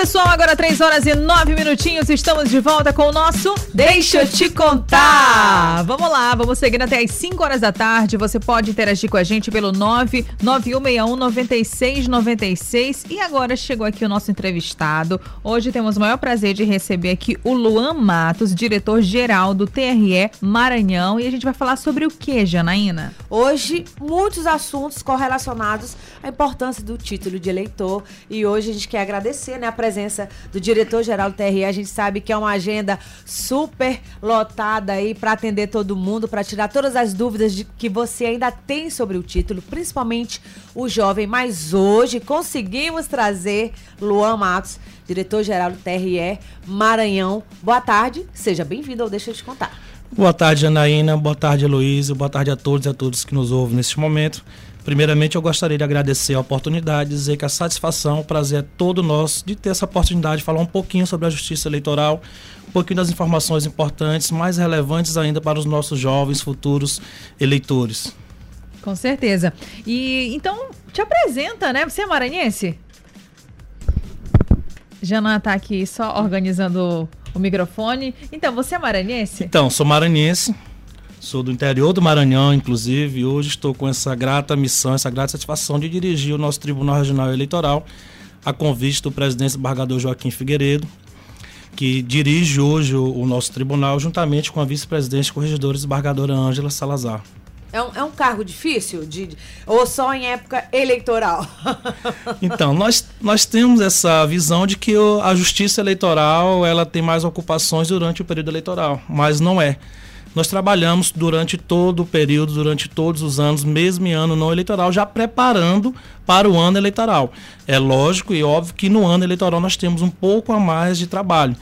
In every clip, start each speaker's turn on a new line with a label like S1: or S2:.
S1: pessoal, agora 3 horas e 9 minutinhos, estamos de volta com o nosso Deixa eu te contar. Vamos lá, vamos seguir até as 5 horas da tarde. Você pode interagir com a gente pelo 99161 9696. E agora chegou aqui o nosso entrevistado. Hoje temos o maior prazer de receber aqui o Luan Matos, diretor-geral do TRE Maranhão. E a gente vai falar sobre o que, Janaína?
S2: Hoje, muitos assuntos correlacionados à importância do título de eleitor. E hoje a gente quer agradecer né, a do diretor-geral do TRE. A gente sabe que é uma agenda super lotada aí para atender todo mundo, para tirar todas as dúvidas de que você ainda tem sobre o título, principalmente o jovem. Mas hoje conseguimos trazer Luan Matos, diretor-geral do TRE Maranhão. Boa tarde, seja bem-vindo ao Deixa eu te contar.
S3: Boa tarde, Anaína. Boa tarde, Heloísa. Boa tarde a todos e a todos que nos ouvem neste momento. Primeiramente, eu gostaria de agradecer a oportunidade, dizer que a satisfação, o prazer é todo nosso de ter essa oportunidade de falar um pouquinho sobre a justiça eleitoral, um pouquinho das informações importantes, mais relevantes ainda para os nossos jovens futuros eleitores.
S1: Com certeza. E então, te apresenta, né? Você é maranhense? Jana está aqui só organizando o microfone. Então, você é maranhense?
S3: Então, sou maranhense, Sou do interior do Maranhão, inclusive, e hoje estou com essa grata missão, essa grata satisfação de dirigir o nosso Tribunal Regional Eleitoral a convite do presidente embargador Joaquim Figueiredo, que dirige hoje o, o nosso tribunal, juntamente com a vice-presidente corregedora embargadora Ângela Salazar.
S2: É um, é um cargo difícil? De, ou só em época eleitoral?
S3: então, nós, nós temos essa visão de que a justiça eleitoral ela tem mais ocupações durante o período eleitoral, mas não é. Nós trabalhamos durante todo o período, durante todos os anos, mesmo em ano não eleitoral, já preparando para o ano eleitoral. É lógico e óbvio que no ano eleitoral nós temos um pouco a mais de trabalho.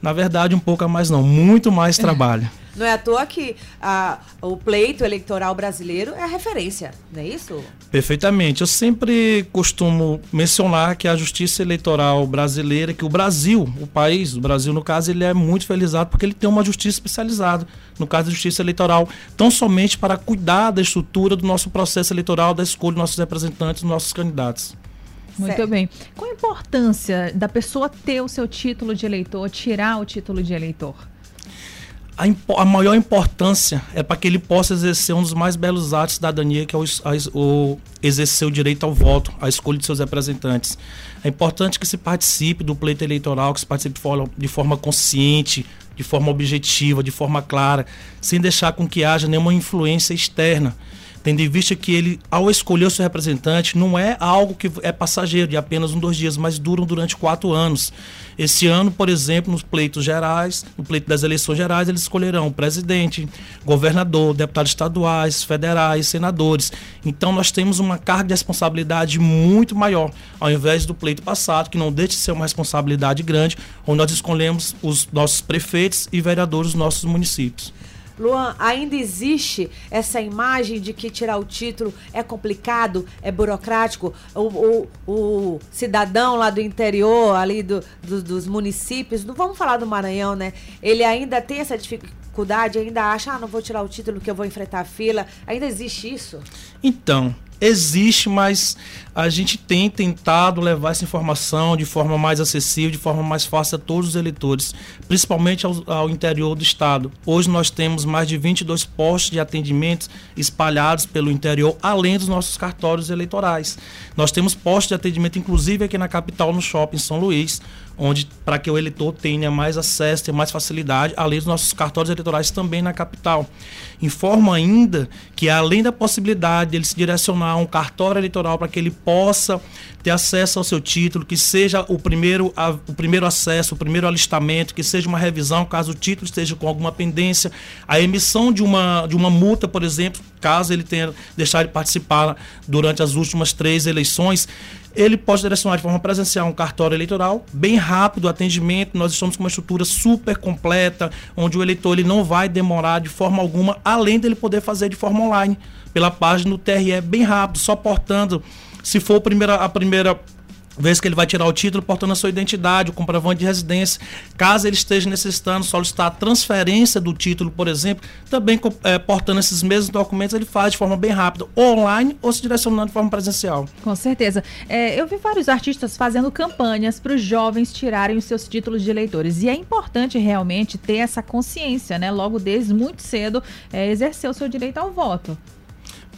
S3: Na verdade, um pouco a mais não, muito mais trabalho.
S2: Não é à toa que a, o pleito eleitoral brasileiro é a referência, não é isso?
S3: Perfeitamente. Eu sempre costumo mencionar que a justiça eleitoral brasileira, que o Brasil, o país, o Brasil no caso, ele é muito felizado porque ele tem uma justiça especializada, no caso da justiça eleitoral, tão somente para cuidar da estrutura do nosso processo eleitoral, da escolha dos nossos representantes, dos nossos candidatos.
S1: Muito certo. bem. Qual a importância da pessoa ter o seu título de eleitor, tirar o título de eleitor?
S3: A, a, maior importância é para que ele possa exercer um dos mais belos atos de cidadania, que é o, a, o exercer o direito ao voto, a escolha de seus representantes. É importante que se participe do pleito eleitoral, que se participe de forma, de forma consciente, de forma objetiva, de forma clara, sem deixar com que haja nenhuma influência externa tendo em vista que ele, ao escolher o seu representante, não é algo que é passageiro, de apenas um, dois dias, mas duram durante quatro anos. Esse ano, por exemplo, nos pleitos gerais, no pleito das eleições gerais, eles escolherão presidente, governador, deputados estaduais, federais, senadores. Então nós temos uma carga de responsabilidade muito maior, ao invés do pleito passado, que não deixa de ser uma responsabilidade grande, onde nós escolhemos os nossos prefeitos e vereadores dos nossos municípios.
S2: Luan, ainda existe essa imagem de que tirar o título é complicado, é burocrático? O, o, o cidadão lá do interior, ali do, do, dos municípios, não vamos falar do Maranhão, né? Ele ainda tem essa dificuldade, ainda acha, ah, não vou tirar o título que eu vou enfrentar a fila. Ainda existe isso?
S3: Então, existe, mas a gente tem tentado levar essa informação de forma mais acessível, de forma mais fácil a todos os eleitores, principalmente ao, ao, interior do estado. Hoje nós temos mais de 22 postos de atendimento espalhados pelo interior, além dos nossos cartórios eleitorais. Nós temos postos de atendimento, inclusive aqui na capital, no shopping São Luís, onde para que o eleitor tenha mais acesso, tenha mais facilidade, além dos nossos cartórios eleitorais também na capital. Informa ainda que além da possibilidade de ele se direcionar um cartório eleitoral para que ele possa ter acesso ao seu título, que seja o primeiro, a, o primeiro acesso, o primeiro alistamento, que seja uma revisão caso o título esteja com alguma pendência, a emissão de uma, de uma multa, por exemplo, caso ele tenha deixado de participar durante as últimas três eleições, ele pode direcionar de forma presencial um cartório eleitoral, bem rápido o atendimento. Nós estamos com uma estrutura super completa, onde o eleitor ele não vai demorar de forma alguma, além dele poder fazer de forma online, pela página do TRE, bem rápido, só portando, se for a primeira, a primeira vez que ele vai tirar o título portando a sua identidade, o comprovante de residência. Caso ele esteja necessitando solicitar a transferência do título, por exemplo, também é, portando esses mesmos documentos, ele faz de forma bem rápida, online ou se direcionando de forma presencial.
S1: Com certeza. É, eu vi vários artistas fazendo campanhas para os jovens tirarem os seus títulos de eleitores. E é importante realmente ter essa consciência, né? Logo desde muito cedo, é, exercer o seu direito ao voto.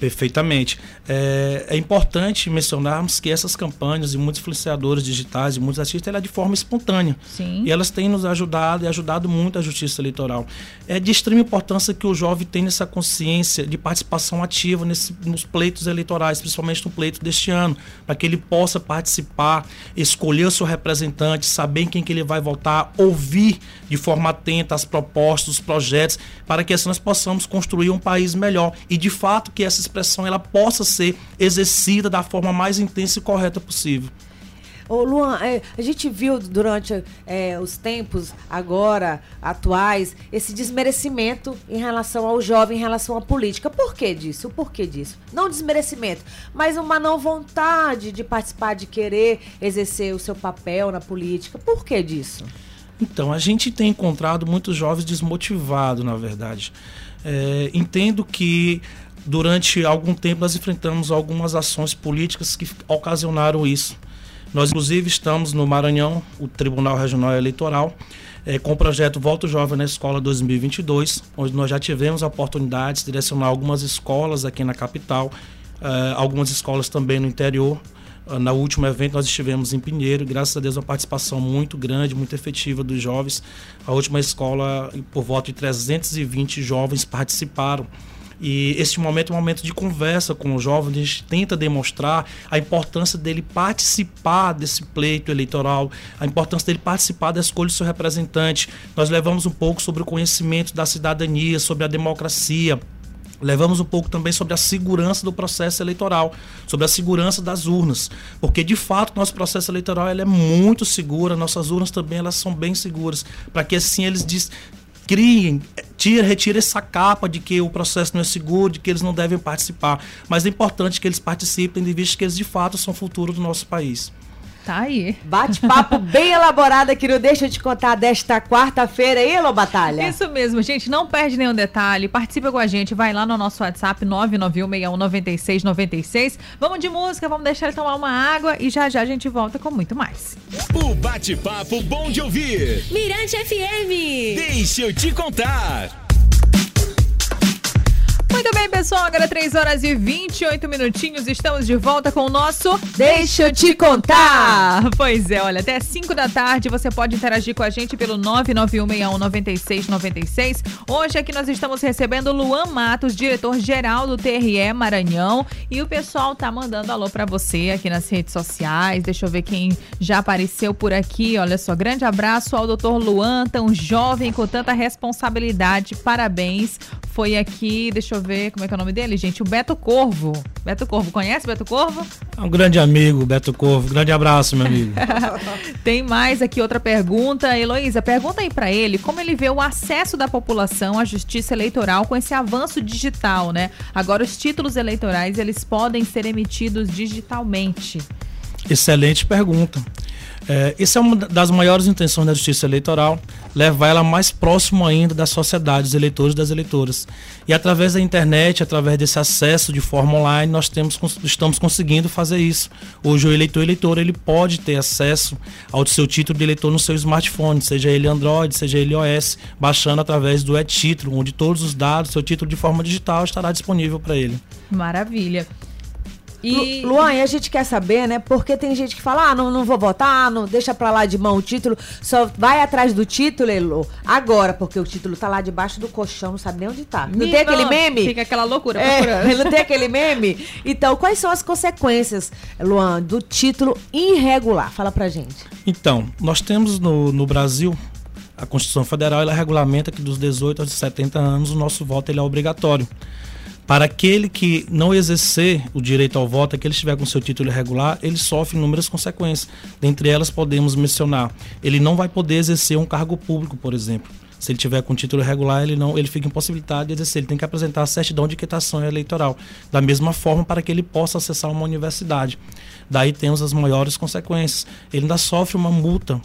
S3: Perfeitamente. É, é, importante mencionarmos que essas campanhas e muitos influenciadores digitais e muitos artistas, ela é de forma espontânea.
S1: Sim.
S3: E elas têm nos ajudado e ajudado muito a justiça eleitoral. É de extrema importância que o jovem tenha essa consciência de participação ativa nesse, nos pleitos eleitorais, principalmente no pleito deste ano, para que ele possa participar, escolher o seu representante, saber em quem que ele vai votar, ouvir de forma atenta as propostas, os projetos, para que assim nós possamos construir um país melhor. E de fato que essas expressão ela possa ser exercida da forma mais intensa e correta possível.
S2: Ô Luan, é, a gente viu durante é, os tempos agora, atuais, esse desmerecimento em relação ao jovem, em relação à política. Por que disso? O porquê disso? Não desmerecimento, mas uma não vontade de participar, de querer exercer o seu papel na política. Por que disso?
S3: Então, a gente tem encontrado muitos jovens desmotivados, na verdade. É, entendo que durante algum tempo nós enfrentamos algumas ações políticas que ocasionaram isso. Nós, inclusive, estamos no Maranhão, o Tribunal Regional Eleitoral, é, com o projeto Voto Jovem na Escola 2022, onde nós já tivemos a oportunidade de direcionar algumas escolas aqui na capital, é, algumas escolas também no interior. Uh, na último evento nós estivemos em Pinheiro, graças a Deus uma participação muito grande, muito efetiva dos jovens. A última escola, por volta de 320 jovens participaram. E esse momento é um momento de conversa com o jovem, a gente tenta demonstrar a importância dele participar desse pleito eleitoral, a importância dele participar da escolha do seu representante. Nós levamos um pouco sobre o conhecimento da cidadania, sobre a democracia. Levamos um pouco também sobre a segurança do processo eleitoral, sobre a segurança das urnas, porque de fato nosso processo eleitoral ele é muito seguro, nossas urnas também elas são bem seguras, para que assim eles criem, tira, retira essa capa de que o processo não é seguro, de que eles não devem participar. Mas é importante que eles participem, de vista que eles de fato são o futuro do nosso país.
S1: Tá aí.
S2: Bate-papo bem elaborado aqui no Deixa eu te contar desta quarta-feira aí, Lô Batalha.
S1: Isso mesmo, gente. Não perde nenhum detalhe. Participa com a gente. Vai lá no nosso WhatsApp 991619696. Vamos de música, vamos deixar ele tomar uma água e já já a gente volta com muito mais.
S4: O bate-papo bom de ouvir.
S5: Mirante FM.
S4: Deixa eu te contar.
S1: Pessoal. Agora 3 horas e 28 minutinhos. Estamos de volta com o nosso Deixa eu te contar. Pois é, olha, até 5 da tarde você pode interagir com a gente pelo 991619696. Hoje aqui nós estamos recebendo Luan Matos, diretor-geral do TRE Maranhão. E o pessoal tá mandando alô para você aqui nas redes sociais. Deixa eu ver quem já apareceu por aqui. Olha só, grande abraço ao doutor Luan, tão jovem, com tanta responsabilidade. Parabéns. Foi aqui, deixa eu ver como é que é o nome dele, gente. O Beto Corvo. Beto Corvo, conhece Beto Corvo?
S3: É um grande amigo, Beto Corvo. Grande abraço, meu amigo.
S1: Tem mais aqui outra pergunta. Heloísa, pergunta aí para ele como ele vê o acesso da população à justiça eleitoral com esse avanço digital, né? Agora os títulos eleitorais, eles podem ser emitidos digitalmente.
S3: Excelente pergunta. É, essa é uma das maiores intenções da justiça eleitoral, levar ela mais próximo ainda da sociedade, dos eleitores e das eleitoras. E através da internet, através desse acesso de forma online, nós temos, estamos conseguindo fazer isso. Hoje o eleitor eleitor ele pode ter acesso ao seu título de eleitor no seu smartphone, seja ele Android, seja ele iOS, baixando através do e-título, onde todos os dados, seu título de forma digital estará disponível para ele.
S1: Maravilha.
S2: E... Luan, e a gente quer saber, né? Porque tem gente que fala, ah, não, não vou votar, não deixa pra lá de mão o título, só vai atrás do título, Elo, agora, porque o título tá lá debaixo do colchão, não sabe nem onde tá. Não, tem aquele meme?
S1: Fica aquela loucura
S2: é, Não tem aquele meme? Então, quais são as consequências, Luan, do título irregular? Fala pra gente.
S3: Então, nós temos no, no Brasil a Constituição Federal ela regulamenta que dos 18 aos 70 anos o nosso voto ele é obrigatório. Para aquele que não exercer o direito ao voto, aquele que estiver com seu título irregular, ele sofre inúmeras consequências. Dentre elas, podemos mencionar: ele não vai poder exercer um cargo público, por exemplo. Se ele tiver com título regular, ele não, ele fica impossibilitado de exercer. Ele tem que apresentar a certidão de quitação eleitoral. Da mesma forma, para que ele possa acessar uma universidade. Daí temos as maiores consequências. Ele ainda sofre uma multa.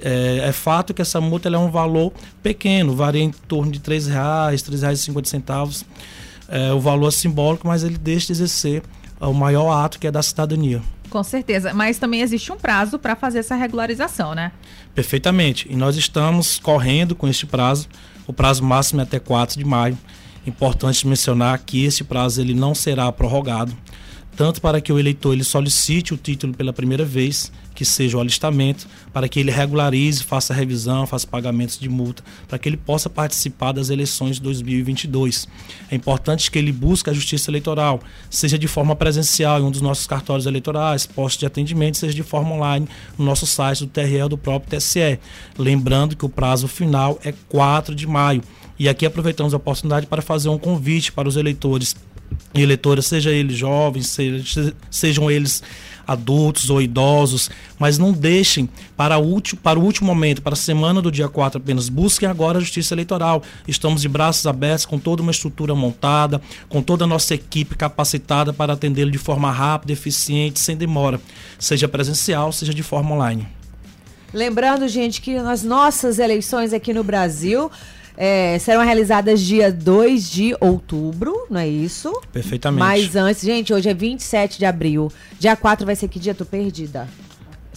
S3: É, é fato que essa multa é um valor pequeno, varia em torno de R$ 3,00, R$ 3,50. É, o valor é simbólico, mas ele deixa de exercer o maior ato que é da cidadania.
S1: Com certeza, mas também existe um prazo para fazer essa regularização, né?
S3: Perfeitamente. E nós estamos correndo com este prazo. O prazo máximo é até 4 de maio. Importante mencionar que esse prazo ele não será prorrogado tanto para que o eleitor ele solicite o título pela primeira vez, que seja o alistamento, para que ele regularize, faça revisão, faça pagamentos de multa, para que ele possa participar das eleições de 2022. É importante que ele busque a justiça eleitoral, seja de forma presencial em um dos nossos cartórios eleitorais, postos de atendimento, seja de forma online no nosso site do TRE do próprio TSE. Lembrando que o prazo final é 4 de maio. E aqui aproveitamos a oportunidade para fazer um convite para os eleitores e eleitoras, seja eles jovens, seja, sejam eles adultos ou idosos, mas não deixem para, último, para o último momento, para a semana do dia 4 apenas. Busquem agora a Justiça Eleitoral. Estamos de braços abertos, com toda uma estrutura montada, com toda a nossa equipe capacitada para atendê-lo de forma rápida, eficiente, sem demora, seja presencial, seja de forma online.
S2: Lembrando, gente, que nas nossas eleições aqui no Brasil é, serão realizadas dia 2 de outubro, não é isso?
S3: Perfeitamente.
S2: Mas antes, gente, hoje é 27 de abril. Dia 4 vai ser que dia? Tô perdida.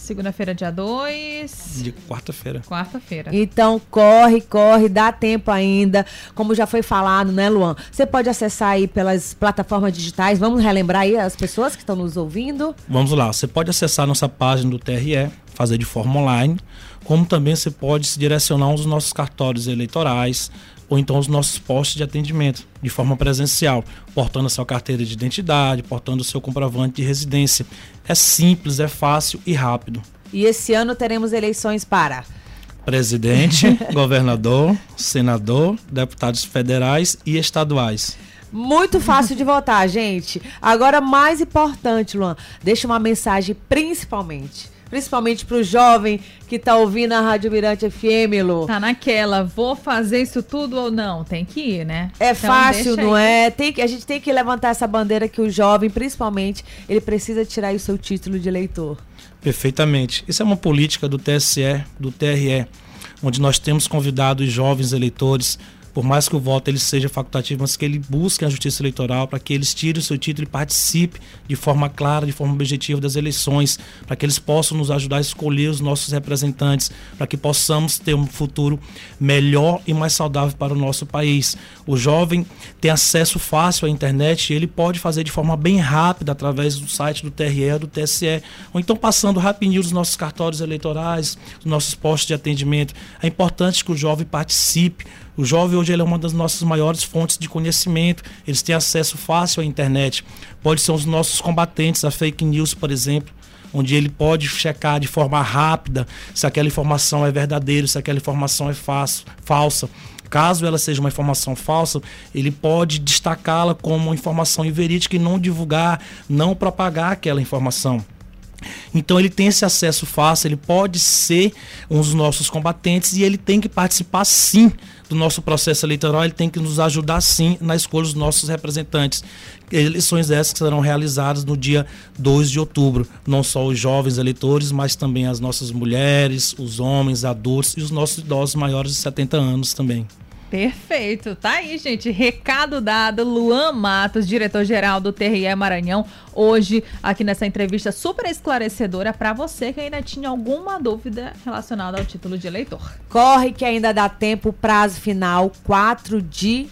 S1: Segunda-feira, dia 2.
S3: De quarta-feira.
S1: Quarta-feira.
S2: Então, corre, corre, dá tempo ainda. Como já foi falado, né, Luan? Você pode acessar aí pelas plataformas digitais. Vamos relembrar aí as pessoas que estão nos ouvindo?
S3: Vamos lá. Você pode acessar nossa página do TRE, fazer de forma online como também você pode se direcionar aos nossos cartórios eleitorais ou então aos nossos postos de atendimento de forma presencial, portando a sua carteira de identidade, portando o seu comprovante de residência. É simples, é fácil e rápido.
S2: E esse ano teremos eleições para
S3: presidente, governador, senador, deputados federais e estaduais.
S2: Muito fácil de votar, gente. Agora, mais importante, Luan, deixa uma mensagem principalmente principalmente para o jovem que está ouvindo a Rádio Mirante FM, Lu.
S1: Tá naquela, vou fazer isso tudo ou não? Tem que ir, né?
S2: É então, fácil, não é? Tem que, a gente tem que levantar essa bandeira que o jovem, principalmente, ele precisa tirar o seu título de eleitor.
S3: Perfeitamente. Isso é uma política do TSE, do TRE, onde nós temos convidado os jovens eleitores por mais que o voto ele seja facultativo, mas que ele busque a justiça eleitoral para que eles tirem o seu título e participe de forma clara, de forma objetiva das eleições, para que eles possam nos ajudar a escolher os nossos representantes, para que possamos ter um futuro melhor e mais saudável para o nosso país. O jovem tem acesso fácil à internet e ele pode fazer de forma bem rápida através do site do TRE do TSE, ou então passando rapidinho os nossos cartórios eleitorais, os nossos postos de atendimento. É importante que o jovem participe o jovem hoje ele é uma das nossas maiores fontes de conhecimento. Eles têm acesso fácil à internet. Pode ser os nossos combatentes a fake news, por exemplo, onde ele pode checar de forma rápida se aquela informação é verdadeira, se aquela informação é fácil, falsa. Caso ela seja uma informação falsa, ele pode destacá-la como uma informação inverídica e não divulgar, não propagar aquela informação. Então ele tem esse acesso fácil, ele pode ser um dos nossos combatentes e ele tem que participar sim do nosso processo eleitoral, ele tem que nos ajudar sim na escolha dos nossos representantes. Eleições essas que serão realizadas no dia 2 de outubro. Não só os jovens eleitores, mas também as nossas mulheres, os homens, adultos e os nossos idosos maiores de 70 anos também.
S1: Perfeito. Tá aí, gente. Recado dado. Luan Matos, diretor-geral do TRE Maranhão, hoje aqui nessa entrevista super esclarecedora para você que ainda tinha alguma dúvida relacionada ao título de eleitor.
S2: Corre que ainda dá tempo, prazo final 4 de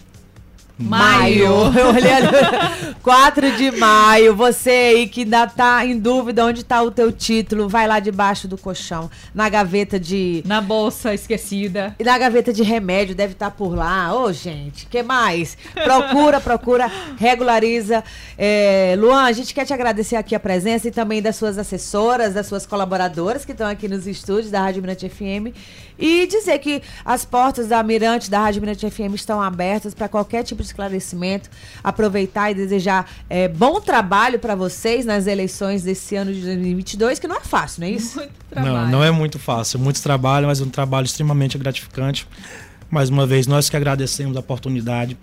S2: Maio. Eu olhei ali. 4 de maio. Você aí que ainda tá em dúvida onde tá o teu título, vai lá debaixo do colchão, na gaveta de.
S1: Na bolsa esquecida.
S2: E na gaveta de remédio, deve estar tá por lá. Ô, oh, gente, que mais? Procura, procura, regulariza. É, Luan, a gente quer te agradecer aqui a presença e também das suas assessoras, das suas colaboradoras que estão aqui nos estúdios da Rádio Mirante FM. E dizer que as portas da Mirante, da Rádio Mirante FM, estão abertas para qualquer tipo de esclarecimento. Aproveitar e desejar é, bom trabalho para vocês nas eleições desse ano de 2022, que não é fácil, não é isso?
S3: Muito trabalho. Não, não é muito fácil. Muito trabalho, mas é um trabalho extremamente gratificante. Mais uma vez, nós que agradecemos a oportunidade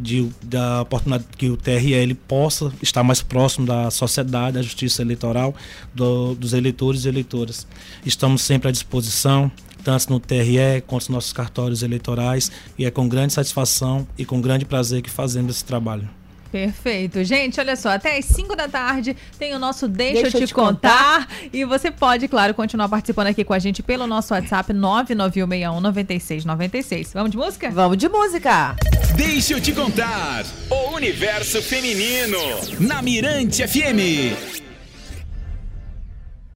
S3: de, da oportunidade que o TRL possa estar mais próximo da sociedade, da justiça eleitoral, do, dos eleitores e eleitoras. Estamos sempre à disposição, tanto no TRE quanto nos nossos cartórios eleitorais, e é com grande satisfação e com grande prazer que fazemos esse trabalho.
S1: Perfeito. Gente, olha só, até às 5 da tarde tem o nosso Deixa, Deixa eu te, contar. contar. E você pode, claro, continuar participando aqui com a gente pelo nosso WhatsApp 991619696. Vamos de música?
S2: Vamos de música.
S4: Deixa eu te contar. O universo feminino na Mirante FM.